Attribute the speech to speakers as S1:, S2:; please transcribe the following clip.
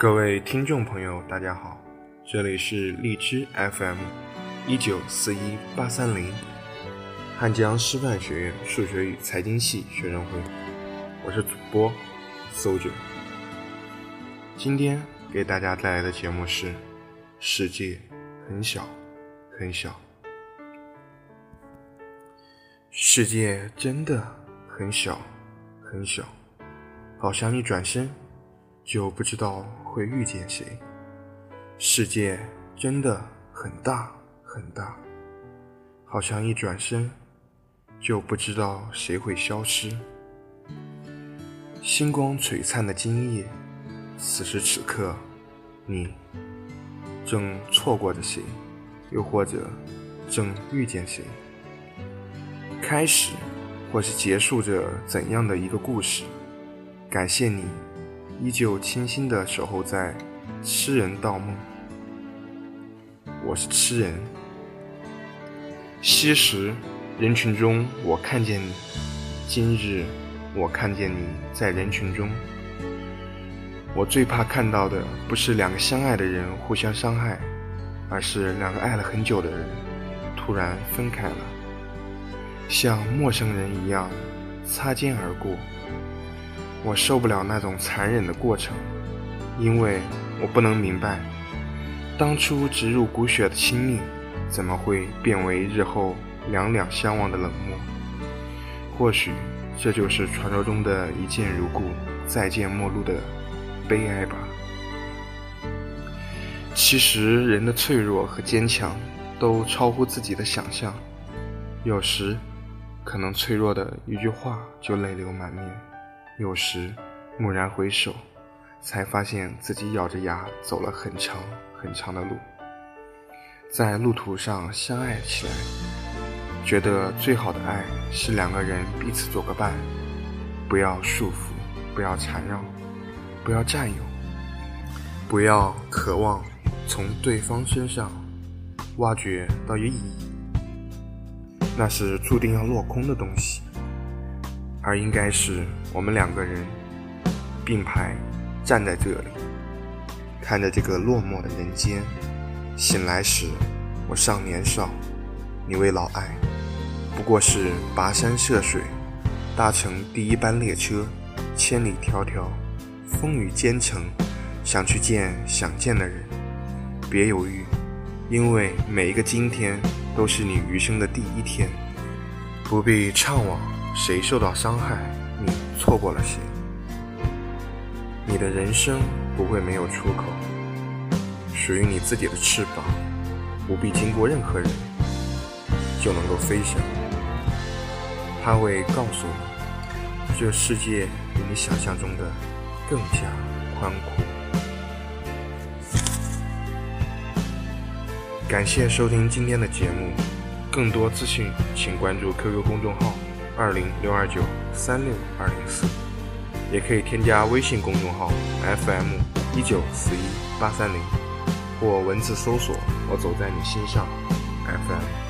S1: 各位听众朋友，大家好，这里是荔枝 FM 一九四一八三零，汉江师范学院数学与财经系学生会，我是主播搜九。今天给大家带来的节目是：世界很小，很小。世界真的很小，很小，好像一转身就不知道。会遇见谁？世界真的很大很大，好像一转身就不知道谁会消失。星光璀璨的今夜，此时此刻，你正错过着谁，又或者正遇见谁？开始或是结束着怎样的一个故事？感谢你。依旧清新的守候在痴人盗梦，我是痴人。昔时人群中我看见你，今日我看见你在人群中。我最怕看到的不是两个相爱的人互相伤害，而是两个爱了很久的人突然分开了，像陌生人一样擦肩而过。我受不了那种残忍的过程，因为我不能明白，当初植入骨血的亲密，怎么会变为日后两两相望的冷漠？或许这就是传说中的一见如故，再见陌路的悲哀吧。其实人的脆弱和坚强，都超乎自己的想象，有时，可能脆弱的一句话就泪流满面。有时，蓦然回首，才发现自己咬着牙走了很长很长的路，在路途上相爱起来，觉得最好的爱是两个人彼此做个伴，不要束缚，不要缠绕，不要占有，不要渴望从对方身上挖掘到有意义，那是注定要落空的东西。而应该是我们两个人并排站在这里，看着这个落寞的人间。醒来时，我尚年少，你为老爱，不过是跋山涉水，搭乘第一班列车，千里迢迢，风雨兼程，想去见想见的人。别犹豫，因为每一个今天都是你余生的第一天，不必怅惘。谁受到伤害，你错过了谁？你的人生不会没有出口，属于你自己的翅膀，不必经过任何人就能够飞翔。它会告诉你，这世界比你想象中的更加宽阔。感谢收听今天的节目，更多资讯请关注 QQ 公众号。二零六二九三六二零四，也可以添加微信公众号 FM 一九四一八三零，或文字搜索“我走在你心上 FM”。